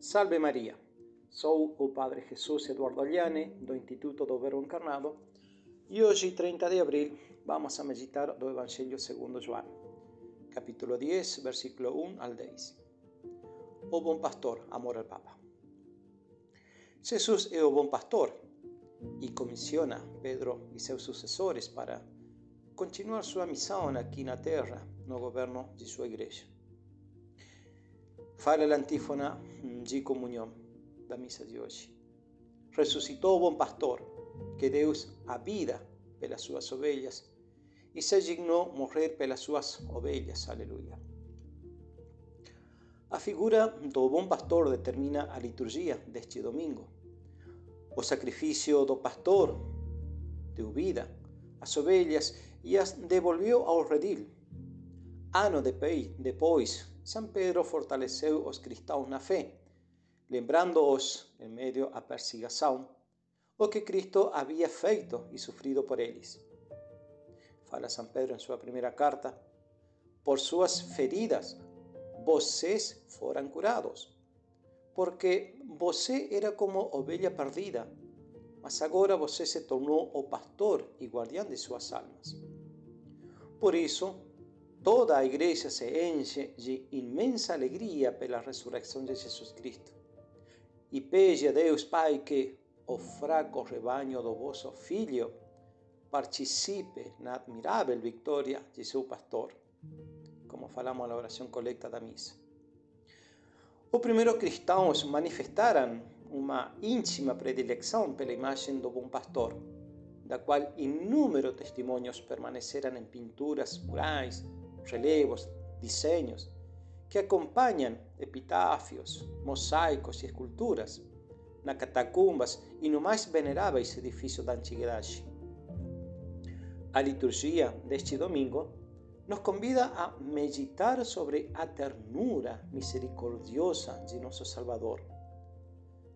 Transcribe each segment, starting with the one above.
Salve Maria! Sou o Padre Jesus Eduardo Agliane, do Instituto do Verbo Encarnado, e hoje, 30 de abril, vamos a meditar do Evangelho segundo João, capítulo 10, versículo 1 al 10. O bom pastor, amor al Papa. Jesus é o bom pastor e comissiona Pedro e seus sucessores para continuar sua missão aqui na terra, no governo de sua igreja. Fala l'antífona de comunhão da missa de hoje. Ressuscitou o bom pastor, que Deus a vida pelas suas ovelhas e se dignou morrer pelas suas ovelhas. Aleluia. A figura do bom pastor determina a liturgia deste domingo. O sacrifício do pastor deu vida às ovelhas e as devolveu ao redil. Ano depois, São Pedro fortaleceu os cristãos na fé, lembrando-os, em meio à perseguição, o que Cristo havia feito e sofrido por eles. Fala São Pedro em sua primeira carta: Por suas feridas, vocês foram curados, porque você era como ovelha perdida, mas agora você se tornou o pastor e guardião de suas almas. Por isso, toda a igreja se enche de imensa alegria pela ressurreição de Jesus Cristo e a Deus Pai que o fraco rebanho do vosso Filho participe na admirável vitória de seu pastor, como falamos na oração colecta da missa. Os primeiros cristãos manifestaram uma íntima predileção pela imagem do bom pastor, da qual inúmeros testemunhos permaneceram em pinturas, murais, relevos, desenhos que acompanham epitáfios, mosaicos e esculturas nas catacumbas e no mais veneráveis edifícios da antiguidade. A liturgia deste domingo nos convida a meditar sobre a ternura misericordiosa de nosso Salvador,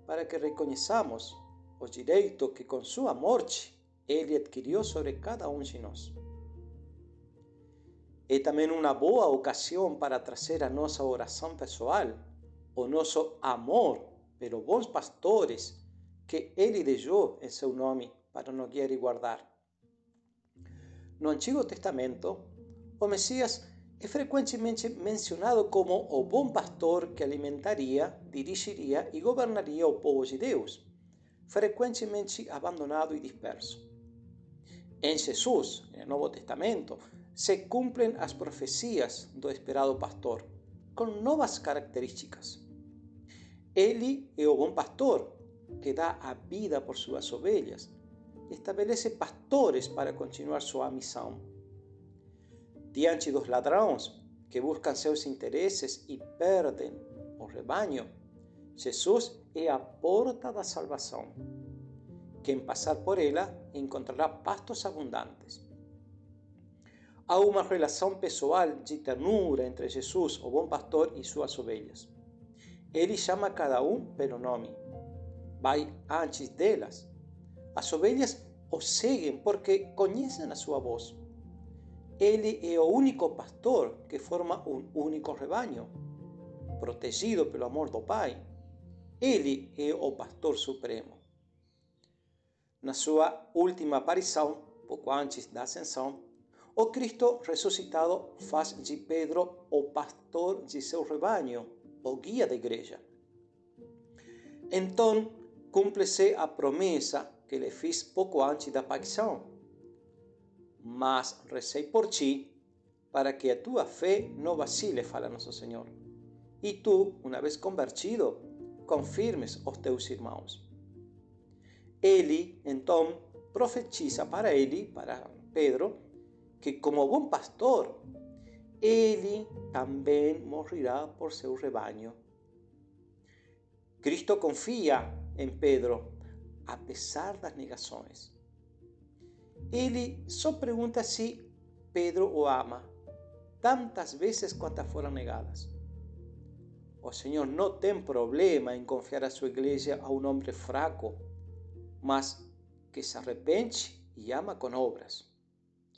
para que reconheçamos o direito que com sua morte ele adquiriu sobre cada um de nós. É também uma boa ocasião para trazer a nossa oração pessoal, o nosso amor pelos bons pastores que ele deixou em seu nome para nos guiar e guardar. No Antigo Testamento, o Messias é frequentemente mencionado como o bom pastor que alimentaria, dirigiria e governaria o povo de Deus, frequentemente abandonado e disperso. Em Jesus, no Novo Testamento, se cumplen as profecias do esperado pastor, com novas características. Ele é o pastor que dá a vida por suas ovelhas, estabelece pastores para continuar sua missão. Diante dos ladrões que buscam seus interesses e perdem o rebanho, Jesus é a porta da salvação. Quem passar por ela encontrará pastos abundantes. Há uma relação pessoal de ternura entre Jesus, o bom pastor, e suas ovelhas. Ele chama cada um pelo nome. Vai antes delas. As ovelhas o seguem porque conhecem a sua voz. Ele é o único pastor que forma um único rebanho, protegido pelo amor do Pai. Ele é o pastor supremo. Na sua última aparição, pouco antes da ascensão, o Cristo ressuscitado faz de Pedro o pastor de seu rebanho, o guia da igreja. Então, cumpre-se a promessa que lhe fiz pouco antes da paixão. Mas recei por ti, para que a tua fé não vacile, fala nosso Senhor. E tu, uma vez convertido, confirmes os teus irmãos. Ele, então, profetiza para ele, para Pedro, que como bom pastor, ele também morrerá por seu rebanho. Cristo confia em Pedro, apesar das negações. Ele só pergunta se Pedro o ama, tantas vezes quantas foram negadas. O Senhor não tem problema em confiar a sua igreja a um homem fraco mas que se arrepende y ama con obras,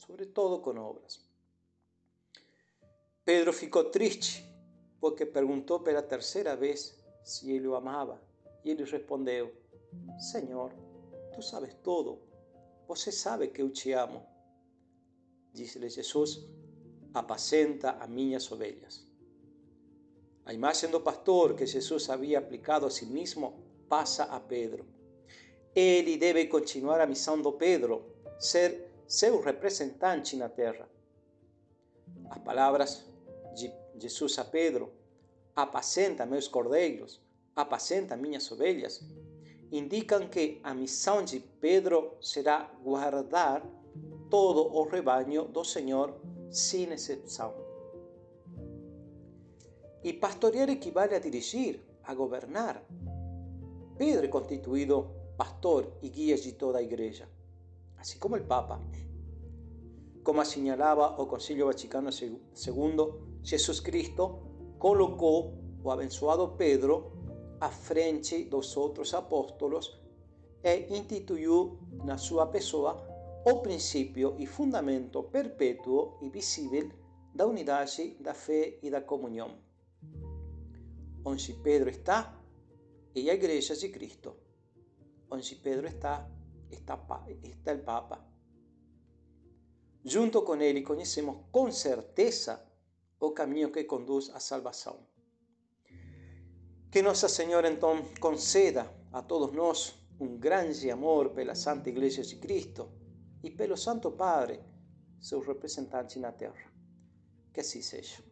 sobre todo con obras. Pedro ficou triste porque perguntou pela terceira vez se ele o amava. E ele respondeu: Senhor, tu sabes tudo. Você sabe que eu te amo. Disse-lhe Jesus: Apacenta a minhas ovelhas. A imagem do pastor que Jesus havia aplicado a si mesmo passa a Pedro. Ele deve continuar a Pedro, ser seu representante na terra. As palavras de Jesus a Pedro, apacenta meus cordeiros, apacenta minhas ovelhas, indicam que a missão de Pedro será guardar todo o rebanho do Senhor sem exceção. E pastorear equivale a dirigir, a governar. Pedro é constituído pastor e guia de toda a igreja, assim como o Papa. Como assinalaba o Concilio Vaticano II, Jesus Cristo colocou o abençoado Pedro à frente dos outros apóstolos e instituiu na sua pessoa o princípio e fundamento perpétuo e visível da unidade, da fé e da comunhão. Onde Pedro está, e a igreja de Cristo. Onde Pedro está, está, está o Papa. Junto com ele, conhecemos com certeza o caminho que conduz à salvação. Que Nossa Senhora, então, conceda a todos nós um grande amor pela Santa Igreja de Cristo e pelo Santo Padre, seu representante na terra. Que assim seja.